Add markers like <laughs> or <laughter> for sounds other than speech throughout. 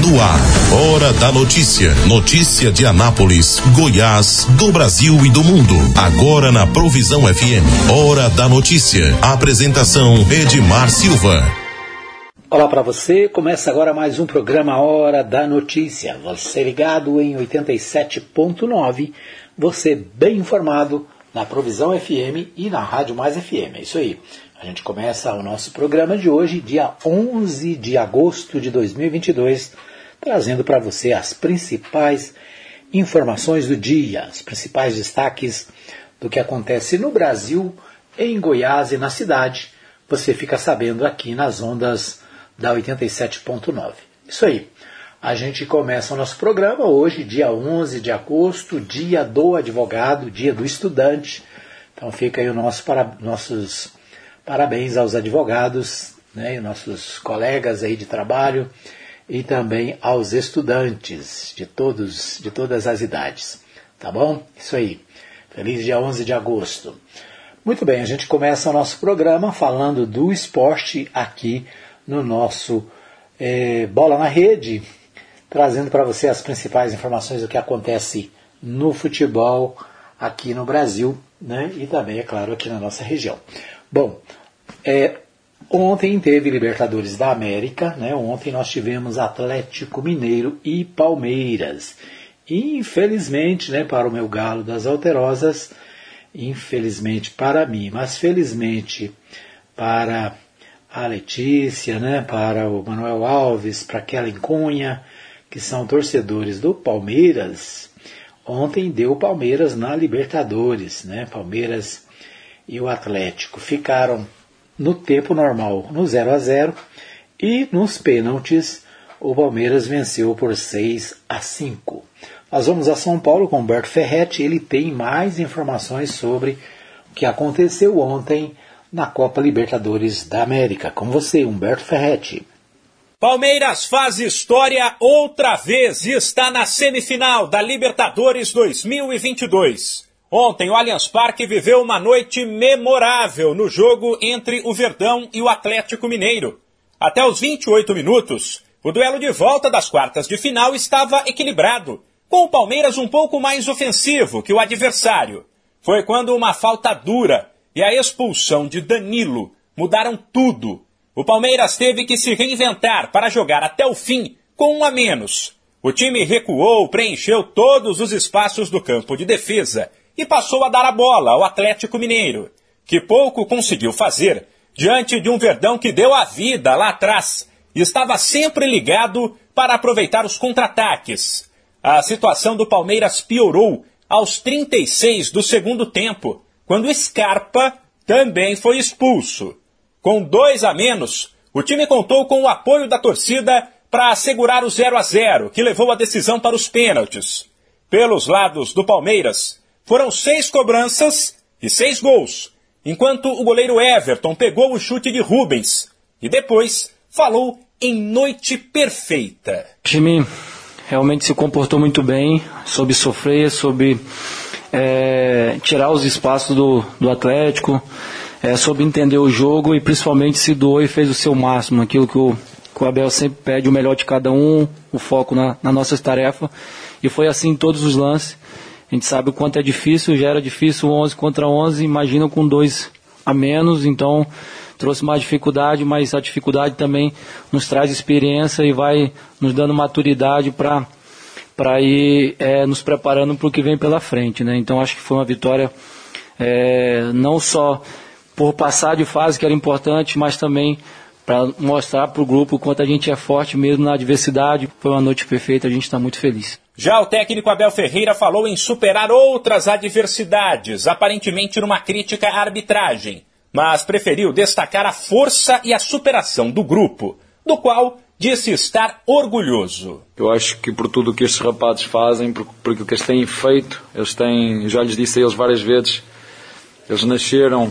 No ar, Hora da Notícia. Notícia de Anápolis, Goiás, do Brasil e do mundo. Agora na Provisão FM. Hora da Notícia. Apresentação Edmar Silva. Olá para você, começa agora mais um programa Hora da Notícia. Você ligado em 87.9, você bem informado na Provisão FM e na Rádio Mais FM. É isso aí. A gente começa o nosso programa de hoje, dia 11 de agosto de 2022, trazendo para você as principais informações do dia, os principais destaques do que acontece no Brasil, em Goiás e na cidade. Você fica sabendo aqui nas ondas da 87.9. Isso aí. A gente começa o nosso programa hoje, dia 11 de agosto, dia do advogado, dia do estudante. Então fica aí o nosso para, nossos parabéns aos advogados, né, nossos colegas aí de trabalho e também aos estudantes de todos, de todas as idades. Tá bom? Isso aí. Feliz dia 11 de agosto. Muito bem, a gente começa o nosso programa falando do esporte aqui no nosso é, Bola na Rede, trazendo para você as principais informações do que acontece no futebol aqui no Brasil né, e também, é claro, aqui na nossa região. Bom, é, ontem teve Libertadores da América, né? Ontem nós tivemos Atlético Mineiro e Palmeiras. Infelizmente, né, para o meu galo das alterosas, infelizmente para mim, mas felizmente para a Letícia, né, para o Manuel Alves, para Kellen Cunha, que são torcedores do Palmeiras, ontem deu Palmeiras na Libertadores, né? Palmeiras e o Atlético ficaram no tempo normal no 0 a 0 e nos pênaltis o Palmeiras venceu por 6 a 5. Nós vamos a São Paulo com Humberto Ferretti, ele tem mais informações sobre o que aconteceu ontem na Copa Libertadores da América. Com você, Humberto Ferretti. Palmeiras faz história outra vez e está na semifinal da Libertadores 2022. Ontem, o Allianz Parque viveu uma noite memorável no jogo entre o Verdão e o Atlético Mineiro. Até os 28 minutos, o duelo de volta das quartas de final estava equilibrado, com o Palmeiras um pouco mais ofensivo que o adversário. Foi quando uma falta dura e a expulsão de Danilo mudaram tudo. O Palmeiras teve que se reinventar para jogar até o fim com um a menos. O time recuou, preencheu todos os espaços do campo de defesa e passou a dar a bola ao Atlético Mineiro, que pouco conseguiu fazer diante de um Verdão que deu a vida lá atrás e estava sempre ligado para aproveitar os contra-ataques. A situação do Palmeiras piorou aos 36 do segundo tempo, quando Scarpa também foi expulso. Com dois a menos, o time contou com o apoio da torcida para assegurar o 0 a 0, que levou a decisão para os pênaltis. Pelos lados do Palmeiras, foram seis cobranças e seis gols, enquanto o goleiro Everton pegou o chute de Rubens e depois falou em noite perfeita. O time realmente se comportou muito bem, soube sofrer, soube é, tirar os espaços do, do Atlético, é, soube entender o jogo e principalmente se doou e fez o seu máximo, aquilo que o, que o Abel sempre pede, o melhor de cada um, o foco na, na nossas tarefas. E foi assim em todos os lances. A gente sabe o quanto é difícil, já era difícil 11 contra 11, imagina com dois a menos, então trouxe mais dificuldade, mas a dificuldade também nos traz experiência e vai nos dando maturidade para para ir é, nos preparando para o que vem pela frente, né? Então acho que foi uma vitória é, não só por passar de fase que era importante, mas também para mostrar para o grupo o quanto a gente é forte mesmo na adversidade. Foi uma noite perfeita, a gente está muito feliz. Já o técnico Abel Ferreira falou em superar outras adversidades, aparentemente numa crítica à arbitragem, mas preferiu destacar a força e a superação do grupo, do qual disse estar orgulhoso. Eu acho que por tudo o que estes rapazes fazem, por, por aquilo que eles têm feito, eles têm, já lhes disse a eles várias vezes, eles nasceram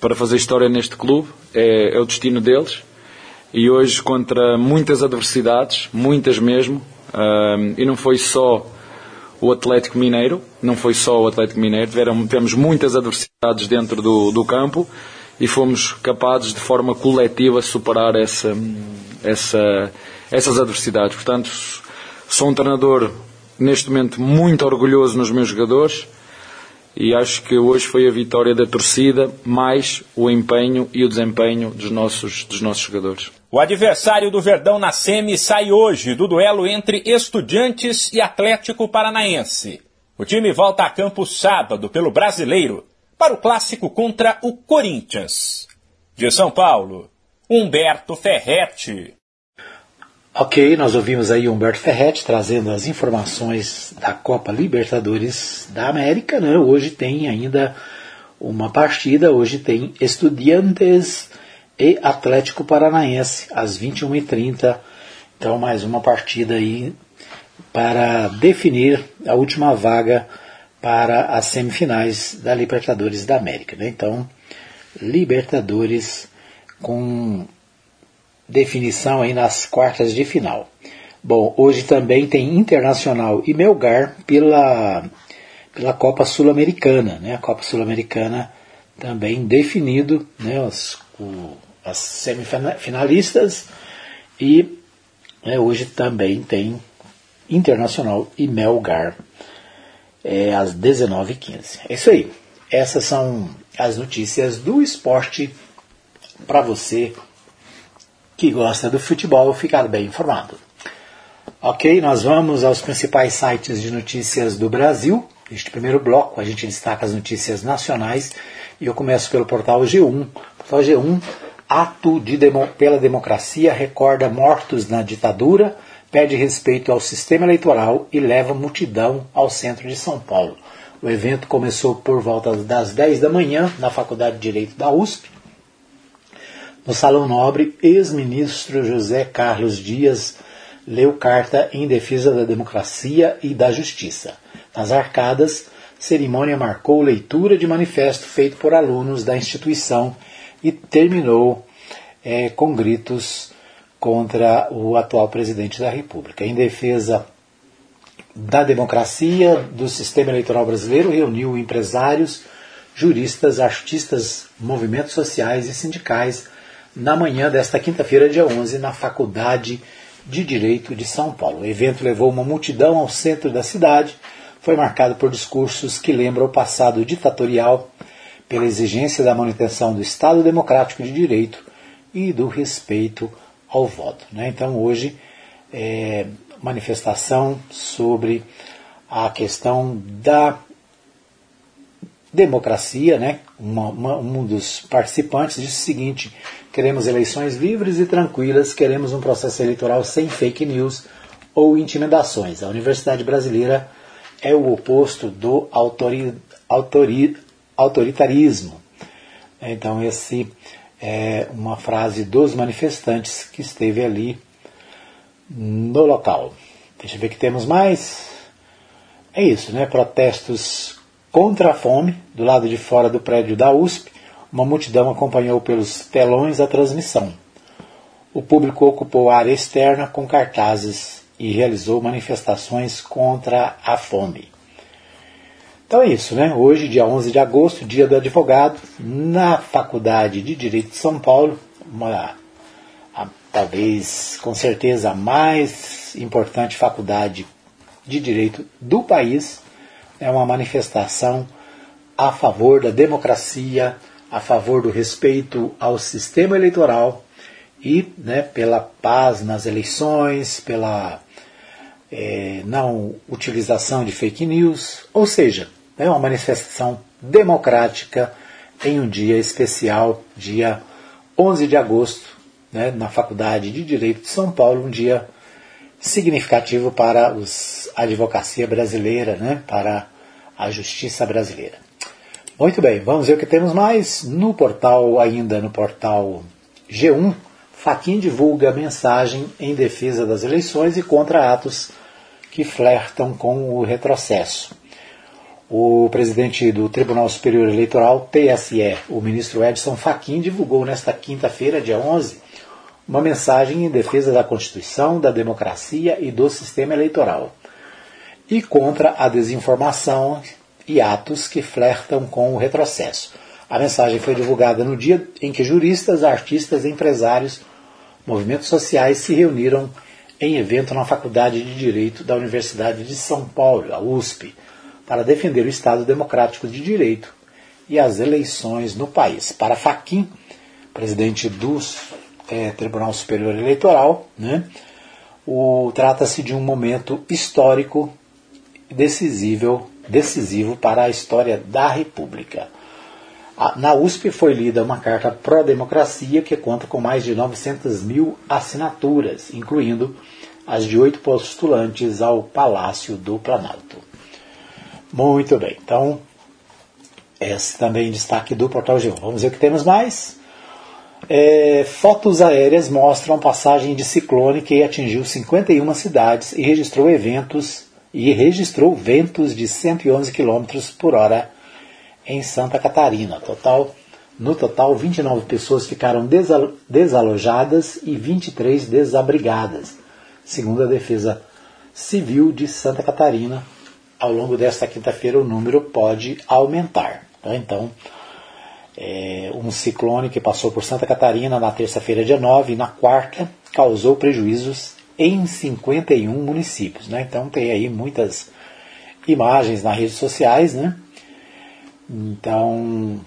para fazer história neste clube, é, é o destino deles. E hoje, contra muitas adversidades, muitas mesmo, um, e não foi só o Atlético Mineiro, não foi só o Atlético Mineiro, tiveram, tivemos muitas adversidades dentro do, do campo e fomos capazes de forma coletiva superar essa, essa, essas adversidades. Portanto, sou um treinador neste momento muito orgulhoso nos meus jogadores e acho que hoje foi a vitória da torcida mais o empenho e o desempenho dos nossos, dos nossos jogadores. O adversário do Verdão na SEMI sai hoje do duelo entre Estudiantes e Atlético Paranaense. O time volta a campo sábado pelo Brasileiro para o clássico contra o Corinthians. De São Paulo, Humberto Ferretti. Ok, nós ouvimos aí Humberto Ferretti trazendo as informações da Copa Libertadores da América. Né? Hoje tem ainda uma partida, hoje tem Estudiantes e Atlético Paranaense às 21h30. Então, mais uma partida aí para definir a última vaga para as semifinais da Libertadores da América. Né? Então, Libertadores com definição aí nas quartas de final. Bom, hoje também tem Internacional e Melgar pela, pela Copa Sul-Americana, né? A Copa Sul-Americana também definido, né? Os, o, as semifinalistas e né, hoje também tem Internacional e Melgar é, às 19h15. É isso aí. Essas são as notícias do esporte para você que gosta do futebol ficar bem informado. Ok, nós vamos aos principais sites de notícias do Brasil. Neste primeiro bloco, a gente destaca as notícias nacionais e eu começo pelo portal G1. Portal G1, ato de demo, pela democracia recorda mortos na ditadura, pede respeito ao sistema eleitoral e leva multidão ao centro de São Paulo. O evento começou por volta das 10 da manhã na Faculdade de Direito da USP no Salão Nobre, ex-ministro José Carlos Dias leu carta em defesa da democracia e da justiça. Nas arcadas, cerimônia marcou leitura de manifesto feito por alunos da instituição e terminou é, com gritos contra o atual presidente da República. Em defesa da democracia, do sistema eleitoral brasileiro, reuniu empresários, juristas, artistas, movimentos sociais e sindicais na manhã desta quinta-feira, dia 11, na Faculdade de Direito de São Paulo. O evento levou uma multidão ao centro da cidade, foi marcado por discursos que lembram o passado ditatorial, pela exigência da manutenção do Estado Democrático de Direito e do respeito ao voto. Né? Então, hoje, é, manifestação sobre a questão da democracia, né? Uma, uma, um dos participantes disse o seguinte: queremos eleições livres e tranquilas, queremos um processo eleitoral sem fake news ou intimidações. A Universidade Brasileira é o oposto do autori, autori, autoritarismo. Então, esse é uma frase dos manifestantes que esteve ali no local. Deixa eu ver que temos mais. É isso, né? Protestos Contra a fome, do lado de fora do prédio da USP, uma multidão acompanhou pelos telões a transmissão. O público ocupou a área externa com cartazes e realizou manifestações contra a fome. Então é isso, né? Hoje, dia 11 de agosto, dia do advogado, na Faculdade de Direito de São Paulo, uma, a, talvez, com certeza, a mais importante faculdade de direito do país, é uma manifestação a favor da democracia, a favor do respeito ao sistema eleitoral e né, pela paz nas eleições, pela é, não utilização de fake news, ou seja, é uma manifestação democrática em um dia especial, dia 11 de agosto, né, na Faculdade de Direito de São Paulo, um dia significativo para os, a advocacia brasileira, né, para a justiça brasileira. Muito bem, vamos ver o que temos mais no portal, ainda no portal G1. Faquin divulga mensagem em defesa das eleições e contra atos que flertam com o retrocesso. O presidente do Tribunal Superior Eleitoral, TSE, o ministro Edson Fachin, divulgou nesta quinta-feira, dia 11, uma mensagem em defesa da Constituição, da democracia e do sistema eleitoral, e contra a desinformação e atos que flertam com o retrocesso. A mensagem foi divulgada no dia em que juristas, artistas, empresários, movimentos sociais se reuniram em evento na Faculdade de Direito da Universidade de São Paulo, a USP, para defender o Estado Democrático de Direito e as eleições no país. Para Faquim, presidente do é, Tribunal Superior Eleitoral, né, trata-se de um momento histórico decisivo, decisivo para a história da República. Na USP foi lida uma carta pró-democracia que conta com mais de 900 mil assinaturas, incluindo as de oito postulantes ao Palácio do Planalto. Muito bem, então, esse também destaque do Portal G1. Vamos ver o que temos mais. É, fotos aéreas mostram passagem de ciclone que atingiu 51 cidades e registrou eventos e registrou ventos de 111 km por hora em Santa Catarina. Total, no total, 29 pessoas ficaram desalojadas e 23 desabrigadas, segundo a Defesa Civil de Santa Catarina. Ao longo desta quinta-feira, o número pode aumentar. Tá? Então, é, um ciclone que passou por Santa Catarina na terça-feira, dia 9, e na quarta causou prejuízos em 51 municípios. Né? Então, tem aí muitas imagens nas redes sociais, né? Então,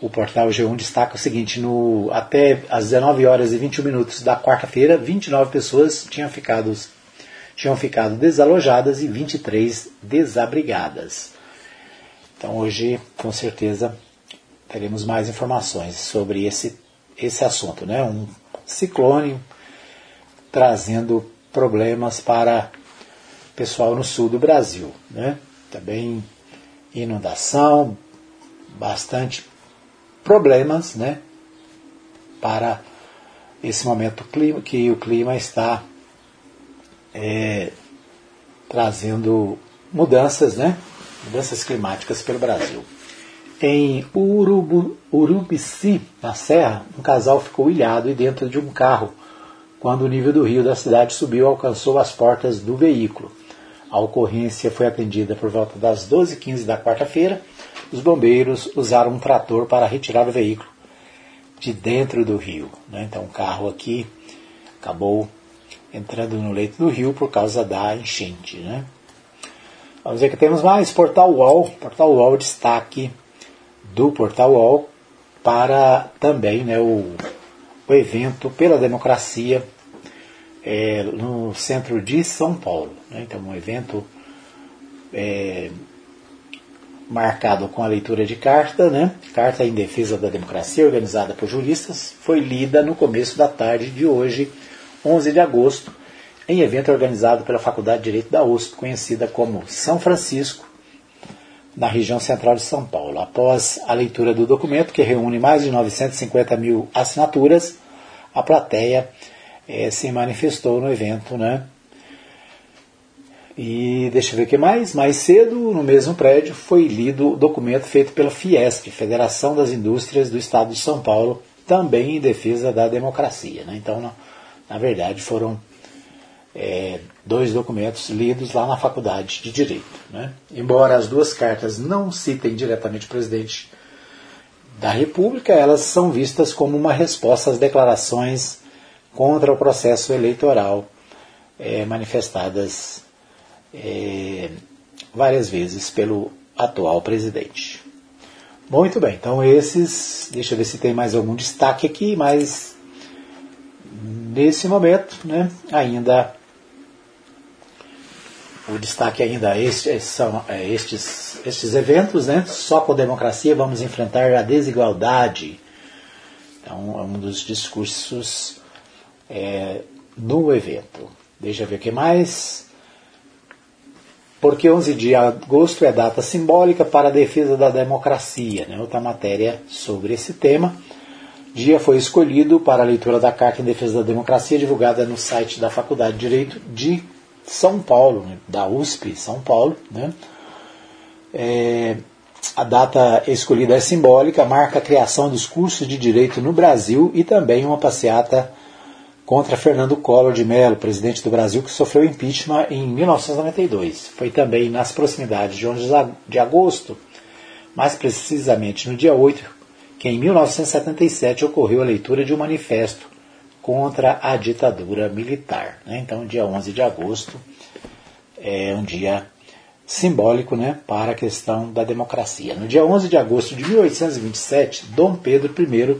o portal G1 destaca o seguinte: no, até às 19 horas e 21 minutos da quarta-feira, 29 pessoas tinham ficado, tinham ficado desalojadas e 23 desabrigadas. Então, hoje, com certeza, teremos mais informações sobre esse, esse assunto. Né? Um ciclone trazendo problemas para o pessoal no sul do Brasil. Né? Também inundação, bastante problemas, né? Para esse momento clima, que o clima está é, trazendo mudanças, né? Mudanças climáticas pelo Brasil. Em Urubu, Urubici, na Serra, um casal ficou ilhado e dentro de um carro quando o nível do rio da cidade subiu alcançou as portas do veículo. A ocorrência foi atendida por volta das 12h15 da quarta-feira. Os bombeiros usaram um trator para retirar o veículo de dentro do rio. Né? Então, o carro aqui acabou entrando no leito do rio por causa da enchente. Né? Vamos ver que temos mais. Portal UOL. Portal UOL, destaque do Portal UOL para também né, o, o evento pela democracia é, no centro de São Paulo. Né? Então, um evento é, marcado com a leitura de carta, né? Carta em Defesa da Democracia, organizada por juristas, foi lida no começo da tarde de hoje, 11 de agosto, em evento organizado pela Faculdade de Direito da USP, conhecida como São Francisco, na região central de São Paulo. Após a leitura do documento, que reúne mais de 950 mil assinaturas, a plateia é, se manifestou no evento, né? E deixa eu ver o que mais. Mais cedo, no mesmo prédio, foi lido o documento feito pela Fiesp, Federação das Indústrias do Estado de São Paulo, também em defesa da democracia. Né? Então, na, na, verdade, foram é, dois documentos lidos lá na Faculdade de Direito. Né? Embora as duas cartas não citem diretamente o presidente da República, elas são vistas como uma resposta às declarações contra o processo eleitoral é, manifestadas é, várias vezes pelo atual presidente. Muito bem, então esses, deixa eu ver se tem mais algum destaque aqui, mas nesse momento, né, ainda o destaque ainda este, são é, estes, estes eventos, né, só com democracia vamos enfrentar a desigualdade. Então, é um dos discursos é, no evento. Deixa eu ver o que mais. Porque 11 de agosto é data simbólica para a defesa da democracia. Né? Outra matéria sobre esse tema. Dia foi escolhido para a leitura da Carta em Defesa da Democracia, divulgada no site da Faculdade de Direito de São Paulo, né? da USP São Paulo. Né? É, a data escolhida é simbólica, marca a criação dos cursos de direito no Brasil e também uma passeata contra Fernando Collor de Mello, presidente do Brasil, que sofreu impeachment em 1992. Foi também nas proximidades de 11 de agosto, mais precisamente no dia 8, que em 1977 ocorreu a leitura de um manifesto contra a ditadura militar. Né? Então, dia 11 de agosto é um dia simbólico né, para a questão da democracia. No dia 11 de agosto de 1827, Dom Pedro I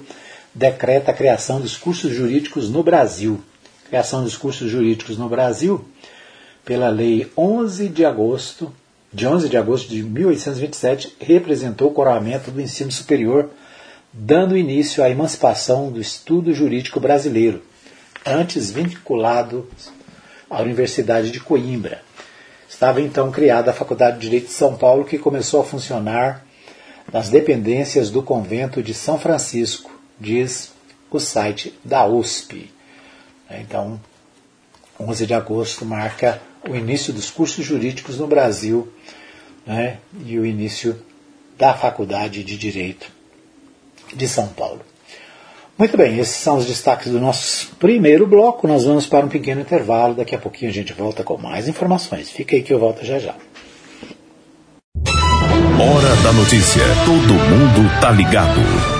decreta a criação dos cursos jurídicos no Brasil. Criação dos cursos jurídicos no Brasil pela Lei 11 de agosto de 11 de agosto de 1827 representou o coroamento do ensino superior, dando início à emancipação do estudo jurídico brasileiro, antes vinculado à Universidade de Coimbra. Estava então criada a Faculdade de Direito de São Paulo, que começou a funcionar nas dependências do convento de São Francisco, diz o site da USP. Então, 11 de agosto marca o início dos cursos jurídicos no Brasil né, e o início da Faculdade de Direito de São Paulo. Muito bem, esses são os destaques do nosso primeiro bloco. Nós vamos para um pequeno intervalo. Daqui a pouquinho a gente volta com mais informações. Fica aí que eu volto já já. Hora da notícia. Todo mundo tá ligado.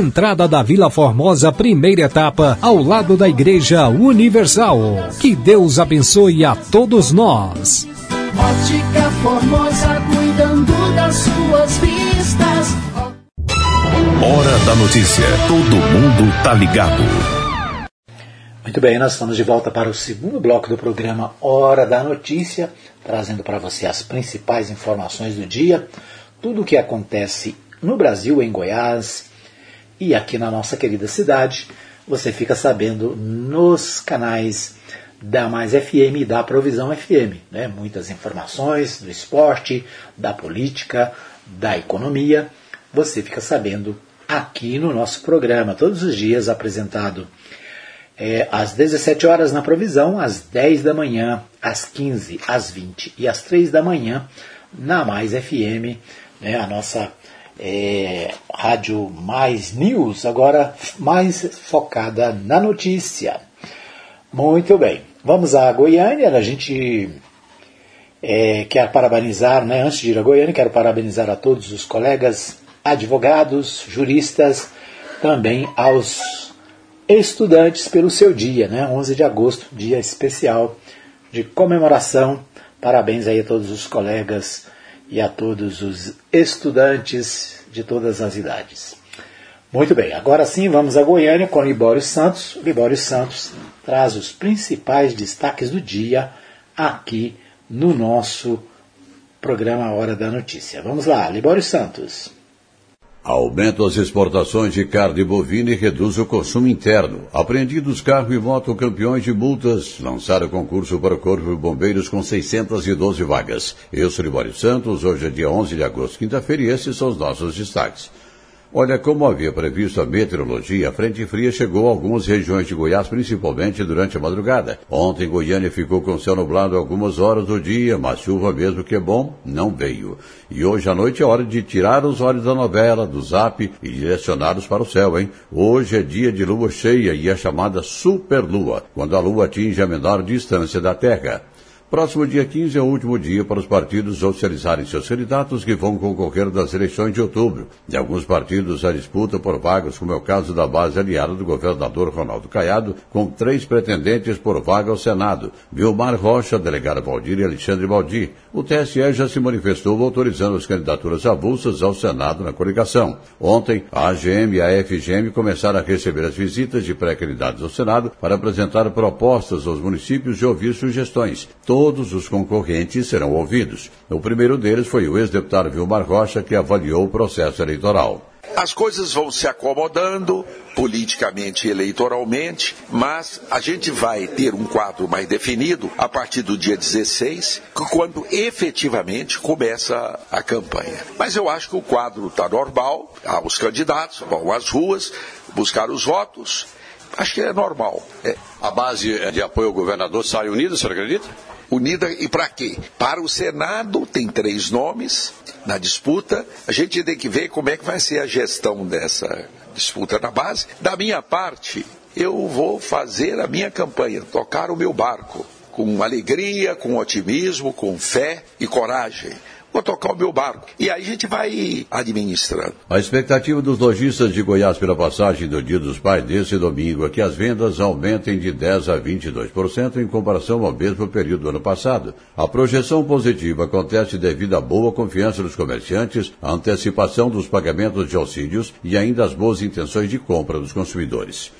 entrada da Vila Formosa, primeira etapa, ao lado da Igreja Universal. Que Deus abençoe a todos nós. Ótica Formosa, cuidando das suas vistas. Hora da notícia. Todo mundo tá ligado. Muito bem, nós estamos de volta para o segundo bloco do programa Hora da Notícia, trazendo para você as principais informações do dia, tudo o que acontece no Brasil, em Goiás e aqui na nossa querida cidade. Você fica sabendo nos canais da Mais FM e da Provisão FM. Né? Muitas informações do esporte, da política, da economia. Você fica sabendo aqui no nosso programa, todos os dias apresentado é, às 17 horas na Provisão, às 10 da manhã, às 15, às 20 e às 3 da manhã na Mais FM, né? a nossa é, Rádio Mais News, agora mais focada na notícia. Muito bem, vamos a Goiânia, a gente é, quer parabenizar, né, antes de ir a Goiânia, quero parabenizar a todos os colegas advogados, juristas, também aos estudantes pelo seu dia, né, 11 de agosto, dia especial de comemoração. Parabéns aí a todos os colegas e a todos os estudantes de todas as idades. Muito bem, agora sim vamos a Goiânia com Libório Santos. Libório Santos traz os principais destaques do dia aqui no nosso programa Hora da Notícia. Vamos lá, Libório Santos. Aumenta as exportações de carne bovina e reduz o consumo interno. Apreendidos carro e moto campeões de multas lançaram concurso para o Corpo de Bombeiros com 612 vagas. Eu sou Libório Santos, hoje é dia 11 de agosto, quinta-feira, e esses são os nossos destaques. Olha, como havia previsto a meteorologia, a frente fria chegou a algumas regiões de Goiás, principalmente durante a madrugada. Ontem, Goiânia ficou com céu nublado algumas horas do dia, mas chuva mesmo que é bom, não veio. E hoje à noite é hora de tirar os olhos da novela, do zap e direcioná-los para o céu, hein? Hoje é dia de lua cheia e é chamada superlua, quando a lua atinge a menor distância da Terra. Próximo dia 15 é o último dia para os partidos oficializarem seus candidatos que vão concorrer das eleições de outubro. De alguns partidos, a disputa por vagas, como é o caso da base aliada do governador Ronaldo Caiado, com três pretendentes por vaga ao Senado: Vilmar Rocha, delegado Valdir e Alexandre Baldi. O TSE já se manifestou autorizando as candidaturas avulsas ao Senado na coligação. Ontem, a AGM e a FGM começaram a receber as visitas de pré-candidatos ao Senado para apresentar propostas aos municípios e ouvir sugestões todos os concorrentes serão ouvidos. O primeiro deles foi o ex-deputado Vilmar Rocha, que avaliou o processo eleitoral. As coisas vão se acomodando politicamente e eleitoralmente, mas a gente vai ter um quadro mais definido a partir do dia 16, quando efetivamente começa a campanha. Mas eu acho que o quadro está normal, os candidatos vão às ruas buscar os votos. Acho que é normal. É. A base de apoio ao governador sai unida, você acredita? Unida e para quê? Para o Senado tem três nomes na disputa. A gente tem que ver como é que vai ser a gestão dessa disputa na base. Da minha parte, eu vou fazer a minha campanha, tocar o meu barco com alegria, com otimismo, com fé e coragem vou tocar o meu barco. E aí a gente vai administrando. A expectativa dos lojistas de Goiás pela passagem do Dia dos Pais desse domingo é que as vendas aumentem de 10 a 22% em comparação ao mesmo período do ano passado. A projeção positiva acontece devido à boa confiança dos comerciantes, à antecipação dos pagamentos de auxílios e ainda às boas intenções de compra dos consumidores.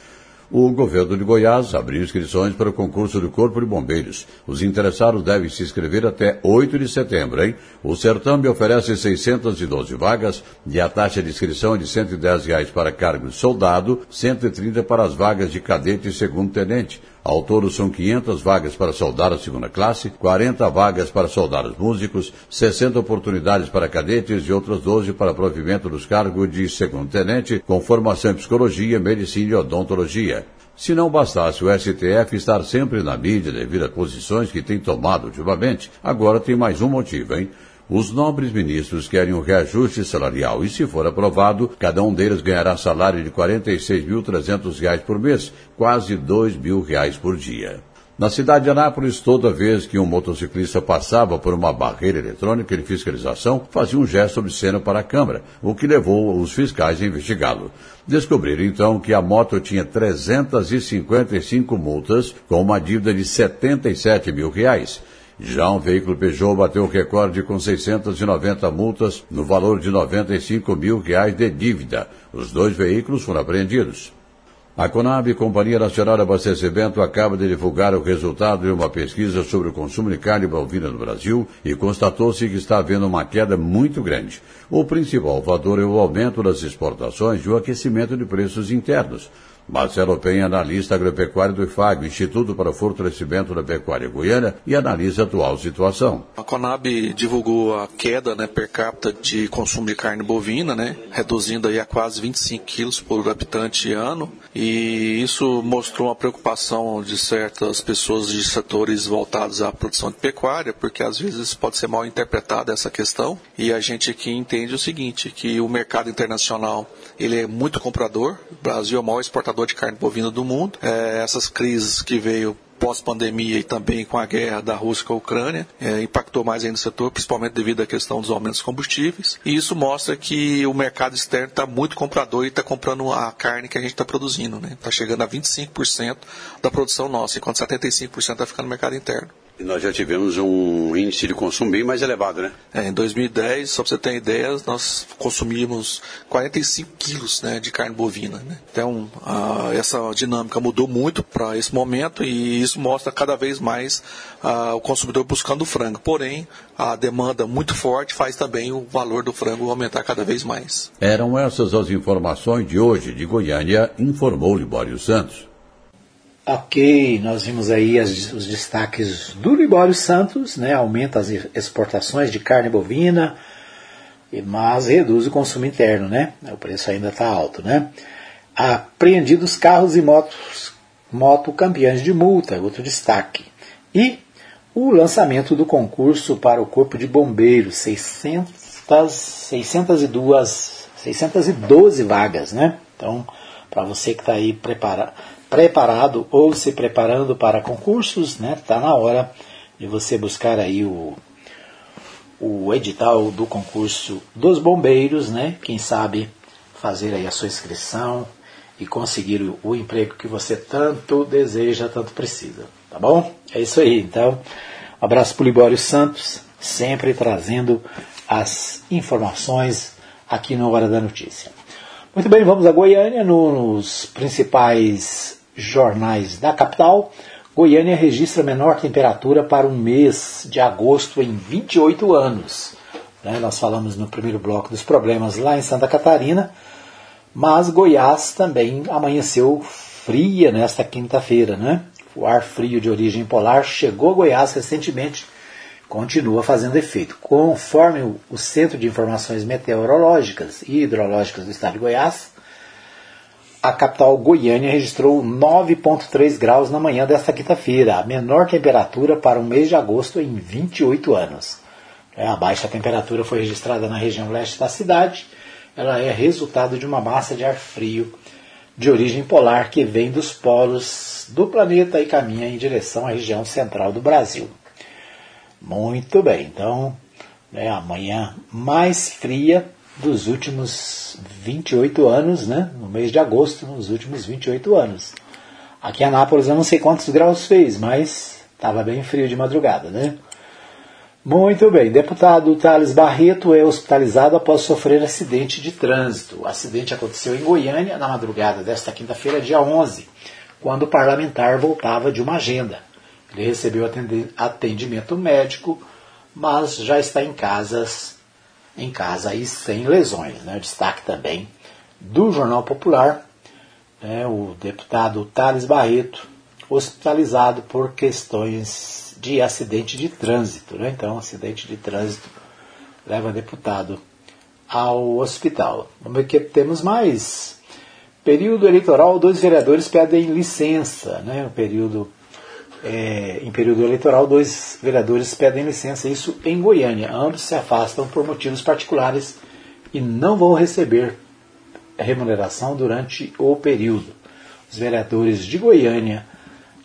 O governo de Goiás abriu inscrições para o concurso do Corpo de Bombeiros. Os interessados devem se inscrever até 8 de setembro, hein? O certame oferece 612 vagas e a taxa de inscrição é de 110 reais para cargo de soldado, 130 para as vagas de cadete e segundo tenente. Ao todo são 500 vagas para soldados segunda classe, 40 vagas para soldados músicos, 60 oportunidades para cadetes e outras 12 para provimento dos cargos de segundo tenente, com formação em psicologia, medicina e odontologia. Se não bastasse o STF estar sempre na mídia devido às posições que tem tomado ultimamente, agora tem mais um motivo, hein? Os nobres ministros querem um reajuste salarial e, se for aprovado, cada um deles ganhará salário de R$ 46.300 por mês, quase 2 mil reais por dia. Na cidade de Anápolis, toda vez que um motociclista passava por uma barreira eletrônica de fiscalização, fazia um gesto obsceno para a Câmara, o que levou os fiscais a investigá-lo. Descobriram então que a moto tinha 355 multas, com uma dívida de 77 mil reais. Já um veículo Peugeot bateu o recorde com 690 multas no valor de 95 mil reais de dívida. Os dois veículos foram apreendidos. A Conab, Companhia Nacional de Abastecimento, acaba de divulgar o resultado de uma pesquisa sobre o consumo de carne bovina no Brasil e constatou-se que está havendo uma queda muito grande. O principal fator é o aumento das exportações e o aquecimento de preços internos. Marcelo Penha, analista agropecuário do IFAG, Instituto para o Fortalecimento da Pecuária Goiana, e analisa a atual situação. A Conab divulgou a queda né, per capita de consumo de carne bovina, né, reduzindo aí a quase 25 quilos por habitante ano, e isso mostrou uma preocupação de certas pessoas de setores voltados à produção de pecuária, porque às vezes pode ser mal interpretada essa questão, e a gente aqui entende o seguinte, que o mercado internacional ele é muito comprador, o Brasil é o maior exportador de carne bovina do mundo. É, essas crises que veio pós-pandemia e também com a guerra da Rússia com a Ucrânia, é, impactou mais ainda o setor, principalmente devido à questão dos aumentos dos combustíveis. E isso mostra que o mercado externo está muito comprador e está comprando a carne que a gente está produzindo. Está né? Tá chegando a 25% da produção nossa, enquanto 75% está ficando no mercado interno. E nós já tivemos um índice de consumo bem mais elevado, né? É, em 2010, só para você ter ideia, nós consumimos 45 quilos né, de carne bovina. Né? Então, a, essa dinâmica mudou muito para esse momento e isso mostra cada vez mais a, o consumidor buscando o frango. Porém, a demanda muito forte faz também o valor do frango aumentar cada vez mais. Eram essas as informações de hoje de Goiânia, informou Libório Santos. Ok, nós vimos aí as, os destaques do Libório Santos, né? Aumenta as exportações de carne bovina, mas reduz o consumo interno, né? O preço ainda está alto, né? Apreendidos carros e motos, moto campeões de multa, outro destaque. E o lançamento do concurso para o Corpo de Bombeiros, 600, 602, 612 vagas, né? Então, para você que está aí prepara, preparado ou se preparando para concursos, né? Está na hora de você buscar aí o, o edital do concurso dos bombeiros, né? Quem sabe fazer aí a sua inscrição e conseguir o, o emprego que você tanto deseja, tanto precisa, tá bom? É isso aí, então. Um abraço para o Libório Santos, sempre trazendo as informações aqui no Hora da Notícia. Muito bem, vamos a Goiânia, nos principais jornais da capital. Goiânia registra menor temperatura para um mês de agosto em 28 anos. Né? Nós falamos no primeiro bloco dos problemas lá em Santa Catarina, mas Goiás também amanheceu fria nesta quinta-feira. Né? O ar frio de origem polar chegou a Goiás recentemente, continua fazendo efeito. Conforme o Centro de Informações Meteorológicas e Hidrológicas do Estado de Goiás, a capital Goiânia registrou 9,3 graus na manhã desta quinta-feira, a menor temperatura para o mês de agosto em 28 anos. É, a baixa temperatura foi registrada na região leste da cidade. Ela é resultado de uma massa de ar frio de origem polar que vem dos polos do planeta e caminha em direção à região central do Brasil. Muito bem, então, né, amanhã mais fria dos últimos 28 anos, né? No mês de agosto, nos últimos 28 anos. Aqui em Anápolis eu não sei quantos graus fez, mas estava bem frio de madrugada, né? Muito bem. Deputado Thales Barreto é hospitalizado após sofrer acidente de trânsito. O acidente aconteceu em Goiânia na madrugada desta quinta-feira, dia 11, quando o parlamentar voltava de uma agenda. Ele recebeu atendimento médico, mas já está em casas em casa e sem lesões. Né? Destaque também do Jornal Popular, né, o deputado Thales Barreto, hospitalizado por questões de acidente de trânsito. Né? Então, acidente de trânsito leva deputado ao hospital. Vamos ver que temos mais. Período eleitoral, dois vereadores pedem licença. Né? O período é, em período eleitoral, dois vereadores pedem licença, isso em Goiânia. Ambos se afastam por motivos particulares e não vão receber remuneração durante o período. Os vereadores de Goiânia,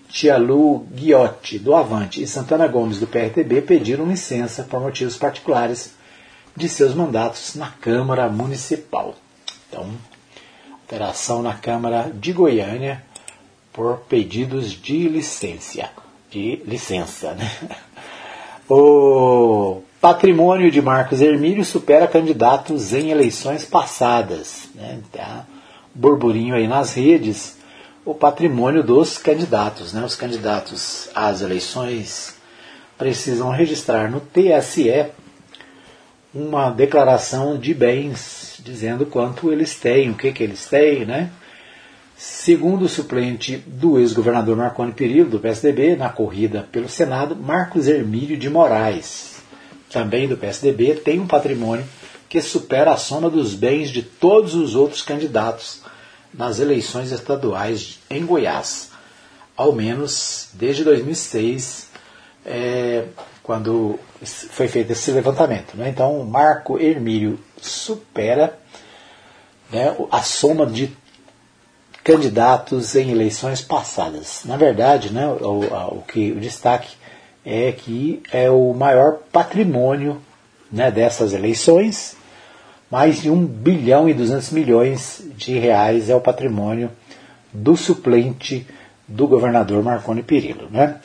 Tialu Guiotti, do Avante, e Santana Gomes, do PRTB, pediram licença por motivos particulares de seus mandatos na Câmara Municipal. Então, alteração na Câmara de Goiânia por pedidos de licença. De licença, né? <laughs> O patrimônio de Marcos Hermílio supera candidatos em eleições passadas. Né? Tá burburinho aí nas redes. O patrimônio dos candidatos. Né? Os candidatos às eleições precisam registrar no TSE uma declaração de bens dizendo quanto eles têm, o que, que eles têm, né? Segundo o suplente do ex-governador Marconi Perillo, do PSDB, na corrida pelo Senado, Marcos Hermílio de Moraes, também do PSDB, tem um patrimônio que supera a soma dos bens de todos os outros candidatos nas eleições estaduais em Goiás, ao menos desde 2006, é, quando foi feito esse levantamento. Né? Então, Marco Hermílio supera né, a soma de candidatos em eleições passadas. Na verdade, né, o, o, que, o destaque é que é o maior patrimônio né, dessas eleições, mais de 1 bilhão e 200 milhões de reais é o patrimônio do suplente do governador Marconi Perillo. Né?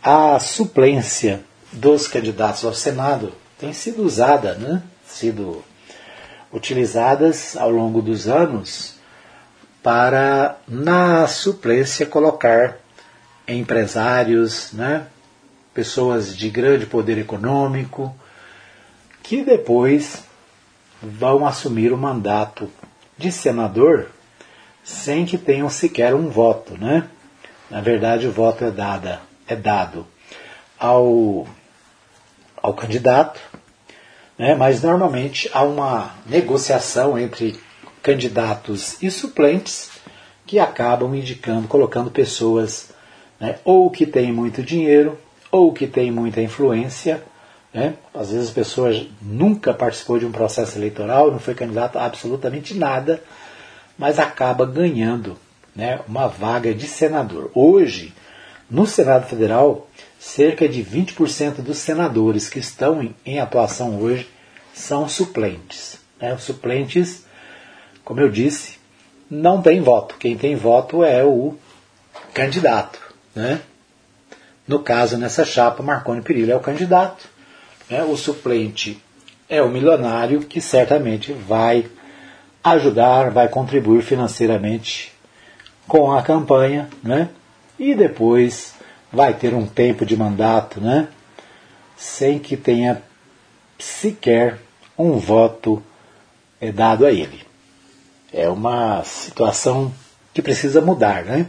A suplência dos candidatos ao Senado tem sido usada, né? sido utilizadas ao longo dos anos para, na suplência, colocar empresários, né, pessoas de grande poder econômico, que depois vão assumir o mandato de senador sem que tenham sequer um voto. Né? Na verdade, o voto é, dada, é dado ao, ao candidato, né? mas normalmente há uma negociação entre candidatos e suplentes que acabam indicando, colocando pessoas né? ou que têm muito dinheiro ou que têm muita influência. Né? Às vezes a pessoa nunca participou de um processo eleitoral, não foi candidato a absolutamente nada, mas acaba ganhando né, uma vaga de senador. Hoje, no Senado Federal, cerca de 20% dos senadores que estão em, em atuação hoje são suplentes. Né? Os suplentes, como eu disse, não tem voto. Quem tem voto é o candidato. Né? No caso, nessa chapa, Marconi Perillo é o candidato. Né? O suplente é o milionário que certamente vai ajudar, vai contribuir financeiramente com a campanha, né? E depois vai ter um tempo de mandato, né? Sem que tenha sequer um voto é, dado a ele. É uma situação que precisa mudar, né?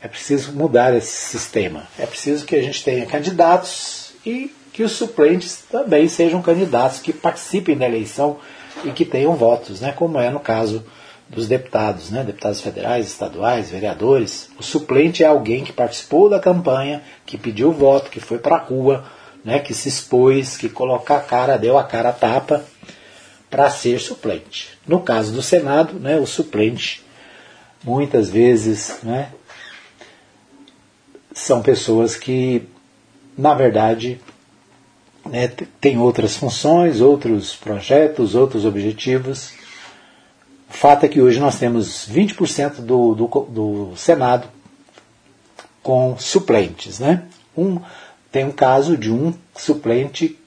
É preciso mudar esse sistema. É preciso que a gente tenha candidatos e que os suplentes também sejam candidatos que participem da eleição e que tenham votos, né? Como é no caso dos deputados, né? deputados federais, estaduais, vereadores. O suplente é alguém que participou da campanha, que pediu voto, que foi para a rua, né? que se expôs, que colocou a cara, deu a cara a tapa para ser suplente. No caso do Senado, né, o suplente muitas vezes né, são pessoas que, na verdade, né, têm outras funções, outros projetos, outros objetivos o fato é que hoje nós temos 20% do, do, do Senado com suplentes. Né? Um, tem um caso de um suplente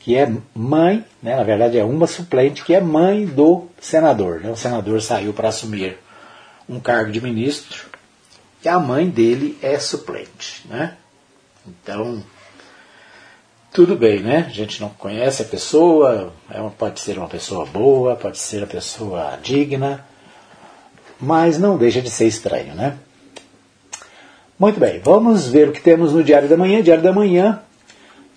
que é mãe, né, na verdade é uma suplente que é mãe do senador. Né? O senador saiu para assumir um cargo de ministro e a mãe dele é suplente. Né? Então, tudo bem, né? A gente não conhece a pessoa, é pode ser uma pessoa boa, pode ser uma pessoa digna, mas não deixa de ser estranho, né? Muito bem, vamos ver o que temos no Diário da Manhã. Diário da Manhã,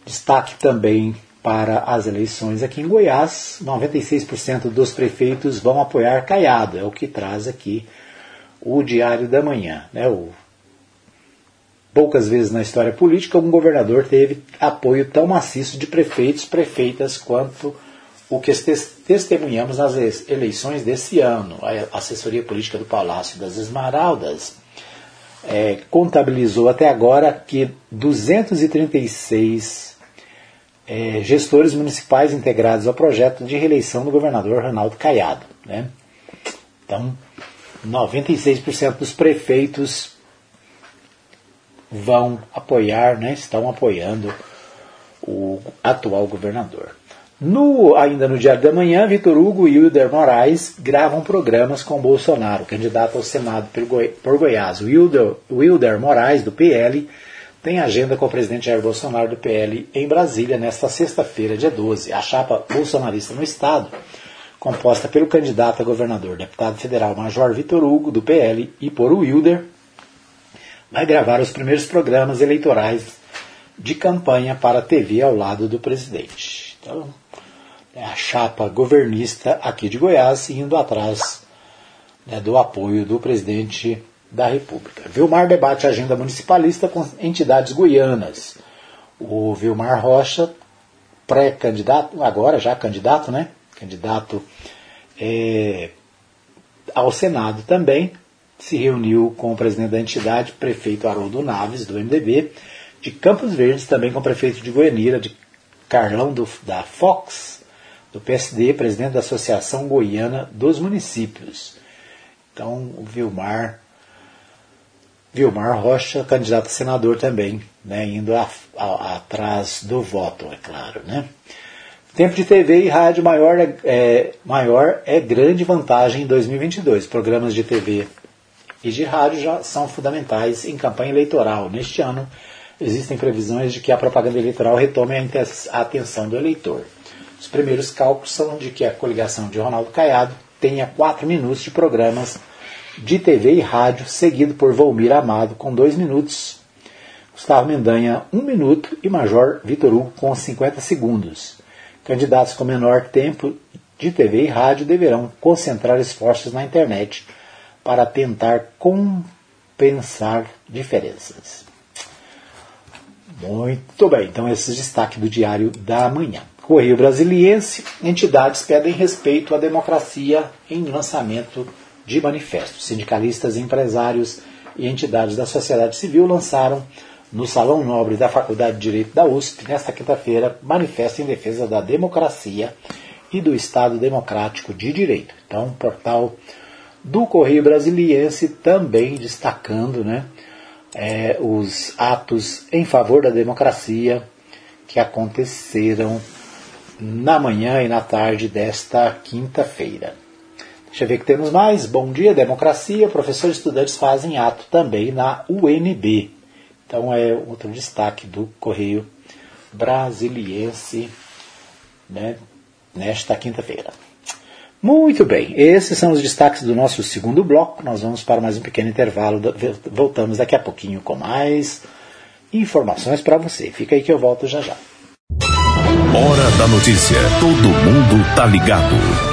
destaque também para as eleições aqui em Goiás. 96% dos prefeitos vão apoiar Caiado, é o que traz aqui o Diário da Manhã. Né? O Poucas vezes na história política um governador teve apoio tão maciço de prefeitos, prefeitas, quanto o que testemunhamos nas eleições desse ano. A assessoria política do Palácio das Esmeraldas é, contabilizou até agora que 236 é, gestores municipais integrados ao projeto de reeleição do governador Ronaldo Caiado. Né? Então, 96% dos prefeitos vão apoiar, né, estão apoiando o atual governador. No, ainda no Diário da Manhã, Vitor Hugo e Wilder Moraes gravam programas com Bolsonaro, candidato ao Senado por, Goi por Goiás. Wilder, Wilder Moraes, do PL, tem agenda com o presidente Jair Bolsonaro do PL em Brasília nesta sexta-feira, dia 12. A chapa bolsonarista no Estado, composta pelo candidato a governador, deputado federal Major Vitor Hugo, do PL, e por Wilder, vai gravar os primeiros programas eleitorais de campanha para a TV ao lado do presidente. Então, é a chapa governista aqui de Goiás indo atrás né, do apoio do presidente da República. Vilmar debate a agenda municipalista com entidades goianas. O Vilmar Rocha, pré-candidato, agora já candidato, né? Candidato é, ao Senado também, se reuniu com o presidente da entidade, prefeito Haroldo Naves, do MDB, de Campos Verdes, também com o prefeito de Goianira, de Carlão do, da Fox, do PSD, presidente da Associação Goiana dos Municípios. Então, o Vilmar, Vilmar Rocha, candidato a senador também, né, indo a, a, atrás do voto, é claro. Né? Tempo de TV e rádio maior é, é, maior é grande vantagem em 2022. Programas de TV e de rádio já são fundamentais em campanha eleitoral. Neste ano, existem previsões de que a propaganda eleitoral retome a atenção do eleitor. Os primeiros cálculos são de que a coligação de Ronaldo Caiado tenha quatro minutos de programas de TV e rádio, seguido por Volmir Amado com dois minutos, Gustavo Mendanha um minuto e Major Vitor Hugo com 50 segundos. Candidatos com menor tempo de TV e rádio deverão concentrar esforços na internet para tentar compensar diferenças. Muito bem, então esse destaque do Diário da Manhã. Correio Brasiliense, entidades pedem respeito à democracia em lançamento de manifestos. Sindicalistas, empresários e entidades da sociedade civil lançaram no Salão Nobre da Faculdade de Direito da USP, nesta quinta-feira, manifesto em defesa da democracia e do Estado Democrático de Direito. Então, o portal do Correio Brasiliense também destacando né, é, os atos em favor da democracia que aconteceram na manhã e na tarde desta quinta-feira. Deixa ver que temos mais. Bom dia, democracia. Professores e estudantes fazem ato também na UNB. Então é outro destaque do Correio Brasiliense né, nesta quinta-feira. Muito bem, esses são os destaques do nosso segundo bloco. Nós vamos para mais um pequeno intervalo. Voltamos daqui a pouquinho com mais informações para você. Fica aí que eu volto já já. Hora da notícia. Todo mundo tá ligado.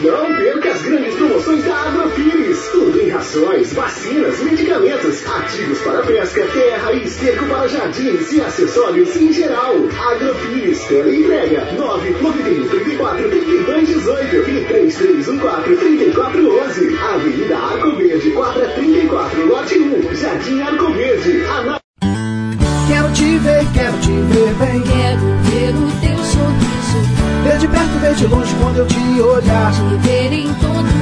Não perca as grandes promoções da Agrofires. Tudo em rações, vacinas, medicamentos, ativos para pesca, terra e esterco para jardins e acessórios em geral. Agrofires, entrega 991 34 32 18 e 3314 3411. Avenida Arco Verde, quadra 34, lote 1, Jardim Arco Verde. Ana... Quero te ver, quero te ver bem. Quero ver o teu sorriso. Ver de perto, ver de longe quando eu te olhar. Te ver em todo.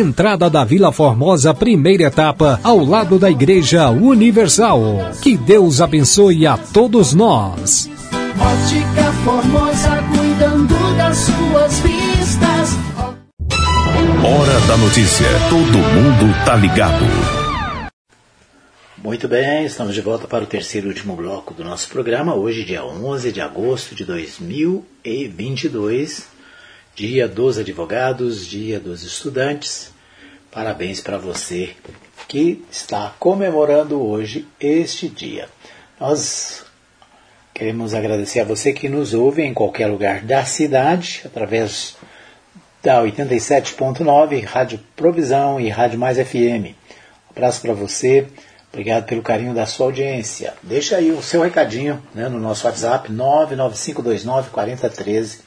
entrada da Vila Formosa, primeira etapa, ao lado da Igreja Universal. Que Deus abençoe a todos nós. Ótica Formosa, cuidando das suas vistas. Hora da notícia. Todo mundo tá ligado. Muito bem, estamos de volta para o terceiro e último bloco do nosso programa. Hoje, dia 11 de agosto de 2022, dia dos advogados, dia dos estudantes. Parabéns para você que está comemorando hoje este dia. Nós queremos agradecer a você que nos ouve em qualquer lugar da cidade, através da 87.9, Rádio Provisão e Rádio Mais FM. Um abraço para você, obrigado pelo carinho da sua audiência. Deixa aí o seu recadinho né, no nosso WhatsApp, 995294013.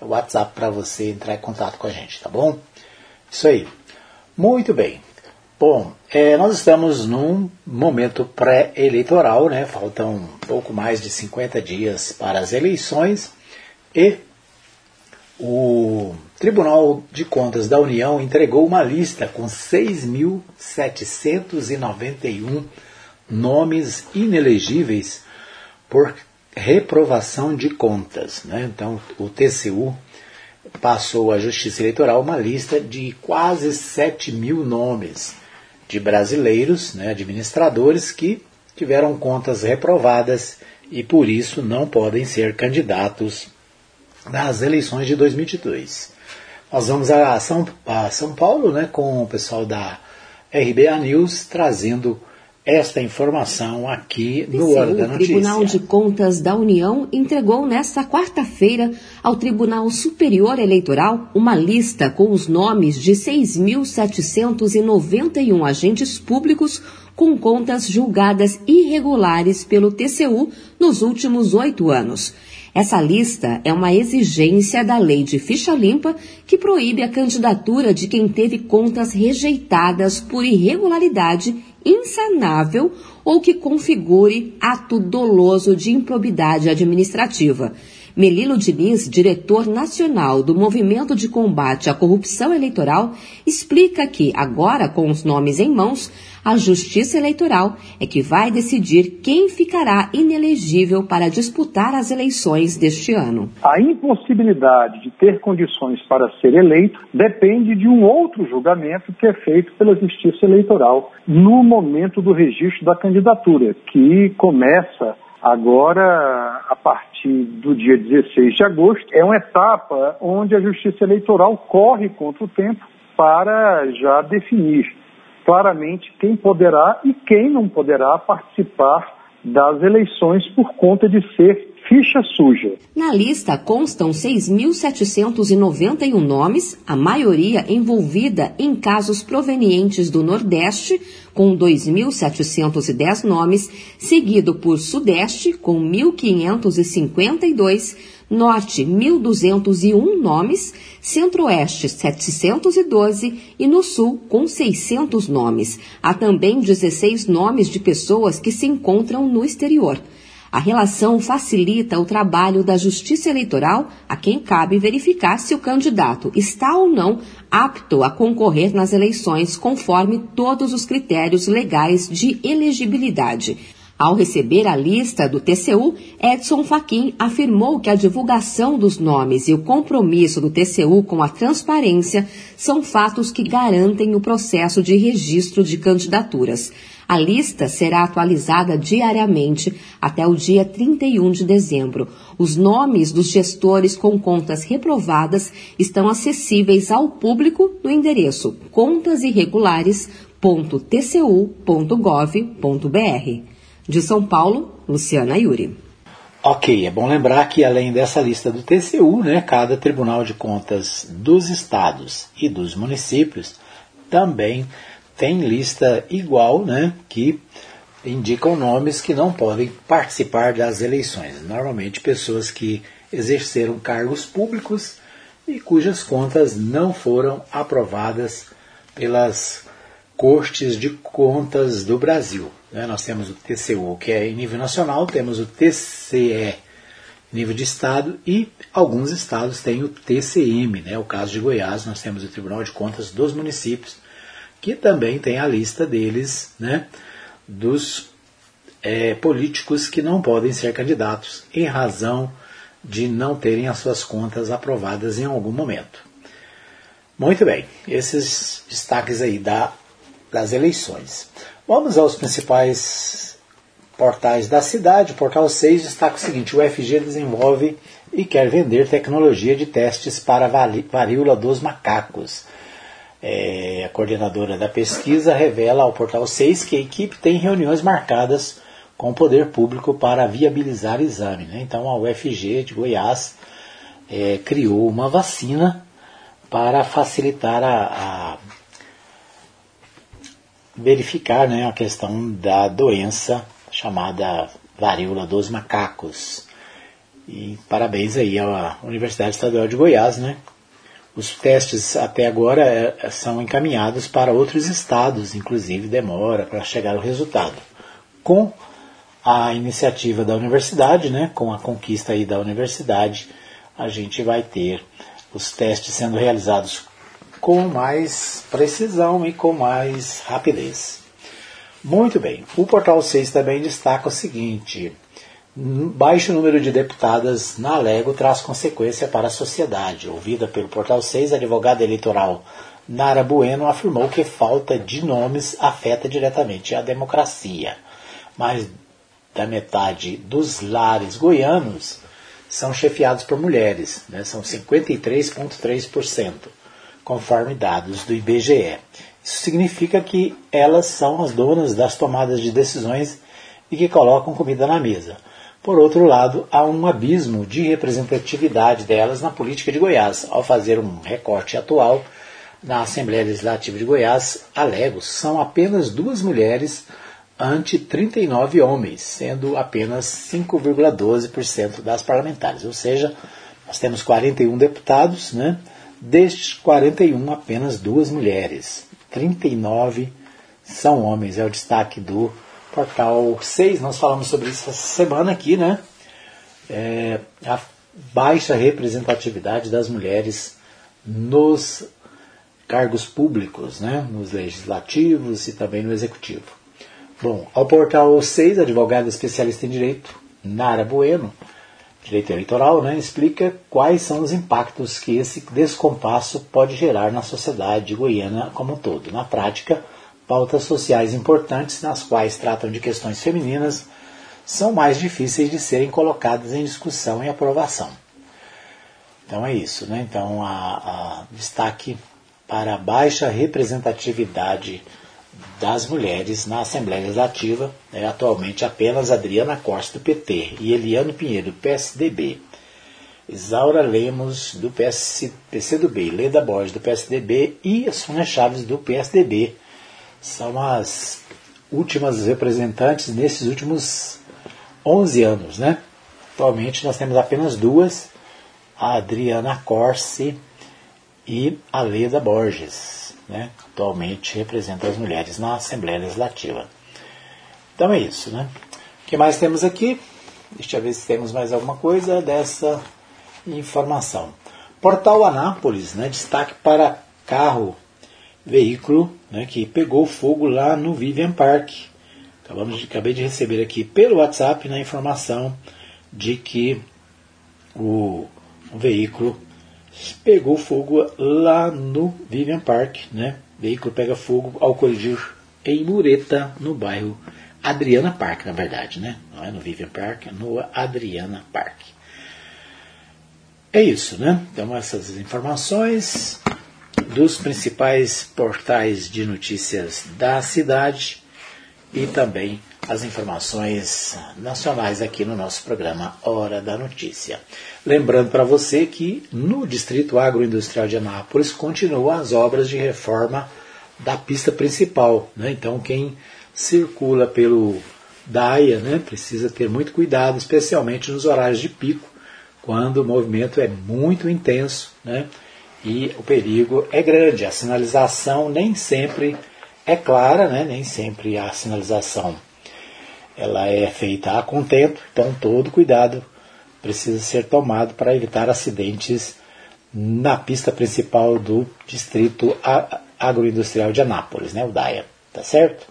É o WhatsApp para você entrar em contato com a gente, tá bom? Isso aí. Muito bem. Bom, é, nós estamos num momento pré-eleitoral, né? Faltam pouco mais de 50 dias para as eleições e o Tribunal de Contas da União entregou uma lista com 6.791 nomes inelegíveis por reprovação de contas. Né? Então, o TCU passou à Justiça Eleitoral uma lista de quase 7 mil nomes de brasileiros, né, administradores, que tiveram contas reprovadas e por isso não podem ser candidatos nas eleições de 2022. Nós vamos a São, a São Paulo né, com o pessoal da RBA News trazendo esta informação aqui no TCU, Hora da O Notícia. Tribunal de Contas da União entregou nesta quarta-feira ao Tribunal Superior Eleitoral uma lista com os nomes de 6.791 agentes públicos com contas julgadas irregulares pelo TCU nos últimos oito anos. Essa lista é uma exigência da lei de ficha limpa que proíbe a candidatura de quem teve contas rejeitadas por irregularidade insanável ou que configure ato doloso de improbidade administrativa. Melilo Diniz, diretor nacional do Movimento de Combate à Corrupção Eleitoral, explica que, agora com os nomes em mãos, a Justiça Eleitoral é que vai decidir quem ficará inelegível para disputar as eleições deste ano. A impossibilidade de ter condições para ser eleito depende de um outro julgamento que é feito pela Justiça Eleitoral no momento do registro da candidatura, que começa agora a partir do dia 16 de agosto. É uma etapa onde a Justiça Eleitoral corre contra o tempo para já definir claramente quem poderá e quem não poderá participar das eleições por conta de ser ficha suja. Na lista constam 6.791 nomes, a maioria envolvida em casos provenientes do Nordeste, com 2.710 nomes, seguido por Sudeste, com 1.552, Norte 1.201 nomes, Centro-Oeste 712 e no Sul com 600 nomes. Há também 16 nomes de pessoas que se encontram no exterior. A relação facilita o trabalho da Justiça Eleitoral, a quem cabe verificar se o candidato está ou não apto a concorrer nas eleições conforme todos os critérios legais de elegibilidade. Ao receber a lista do TCU, Edson Fachin afirmou que a divulgação dos nomes e o compromisso do TCU com a transparência são fatos que garantem o processo de registro de candidaturas. A lista será atualizada diariamente até o dia 31 de dezembro. Os nomes dos gestores com contas reprovadas estão acessíveis ao público no endereço contasirregulares.tcu.gov.br. De São Paulo, Luciana Yuri. Ok, é bom lembrar que além dessa lista do TCU, né, cada Tribunal de Contas dos estados e dos municípios também tem lista igual, né, que indicam nomes que não podem participar das eleições. Normalmente pessoas que exerceram cargos públicos e cujas contas não foram aprovadas pelas cortes de contas do Brasil. Né? Nós temos o TCU, que é em nível nacional, temos o TCE, nível de estado, e alguns estados têm o TCM. Né? O caso de Goiás, nós temos o Tribunal de Contas dos Municípios, que também tem a lista deles, né? dos é, políticos que não podem ser candidatos em razão de não terem as suas contas aprovadas em algum momento. Muito bem, esses destaques aí da, das eleições. Vamos aos principais portais da cidade. O portal 6 destaca o seguinte: o FG desenvolve e quer vender tecnologia de testes para varíola dos macacos. É, a coordenadora da pesquisa revela ao portal 6 que a equipe tem reuniões marcadas com o poder público para viabilizar o exame. Né? Então a UFG de Goiás é, criou uma vacina para facilitar a, a verificar né, a questão da doença chamada varíola dos macacos. E parabéns aí à Universidade Estadual de Goiás, né? Os testes até agora são encaminhados para outros estados, inclusive demora para chegar o resultado. Com a iniciativa da universidade, né, com a conquista aí da universidade, a gente vai ter os testes sendo realizados com mais precisão e com mais rapidez. Muito bem. O portal 6 também destaca o seguinte: baixo número de deputadas na Alego traz consequência para a sociedade. Ouvida pelo portal 6, a advogada eleitoral Nara Bueno afirmou que falta de nomes afeta diretamente a democracia. Mais da metade dos lares goianos são chefiados por mulheres, né? são 53,3% conforme dados do IBGE. Isso significa que elas são as donas das tomadas de decisões e que colocam comida na mesa. Por outro lado, há um abismo de representatividade delas na política de Goiás. Ao fazer um recorte atual na Assembleia Legislativa de Goiás, alegos são apenas duas mulheres ante 39 homens, sendo apenas 5,12% das parlamentares. Ou seja, nós temos 41 deputados, né? destes 41, apenas duas mulheres. 39 são homens, é o destaque do portal 6, nós falamos sobre isso essa semana aqui, né? É, a baixa representatividade das mulheres nos cargos públicos, né? Nos legislativos e também no executivo. Bom, ao portal 6, advogada especialista em direito, Nara Bueno, direito eleitoral, né, explica quais são os impactos que esse descompasso pode gerar na sociedade goiana como um todo. Na prática, pautas sociais importantes, nas quais tratam de questões femininas, são mais difíceis de serem colocadas em discussão e aprovação. Então é isso, né? Então a, a destaque para a baixa representatividade das mulheres na Assembleia Legislativa é atualmente apenas Adriana Costa do PT e Eliane Pinheiro do PSDB. Isaura Lemos do PS, PCdoB, Leda Borges do PSDB e Sônia Chaves do PSDB são as últimas representantes nesses últimos 11 anos, né? Atualmente nós temos apenas duas, a Adriana Corse e a Leda Borges, né? Atualmente representa as mulheres na Assembleia Legislativa. Então é isso, né? O que mais temos aqui? Deixa eu ver se temos mais alguma coisa dessa informação. Portal Anápolis, né? Destaque para carro veículo né, que pegou fogo lá no Vivian Park. Acabamos de, acabei de receber aqui pelo WhatsApp né, informação de que o, o, veículo pegou fogo lá no Vivian Park. Né? O veículo pega fogo ao colidir em Mureta, no bairro Adriana Park, na verdade. Né? Não é no Vivian Park, é no Adriana Park. É isso, né? Então essas informações dos principais portais de notícias da cidade e também as informações nacionais aqui no nosso programa Hora da Notícia. Lembrando para você que no Distrito Agroindustrial de Anápolis continuam as obras de reforma da pista principal. Né? Então, quem circula pelo DAIA né, precisa ter muito cuidado, especialmente nos horários de pico, quando o movimento é muito intenso. Né? E o perigo é grande. A sinalização nem sempre é clara, né? nem sempre a sinalização ela é feita a contento, então todo cuidado precisa ser tomado para evitar acidentes na pista principal do distrito agroindustrial de Anápolis, né, o DAIA, tá certo?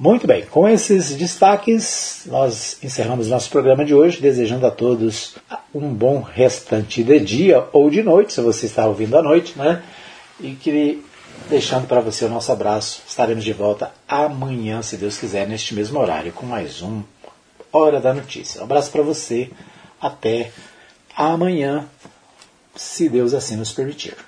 Muito bem, com esses destaques, nós encerramos nosso programa de hoje, desejando a todos um bom restante de dia ou de noite, se você está ouvindo à noite, né? E que deixando para você o nosso abraço. Estaremos de volta amanhã, se Deus quiser, neste mesmo horário, com mais um Hora da Notícia. Um abraço para você, até amanhã, se Deus assim nos permitir.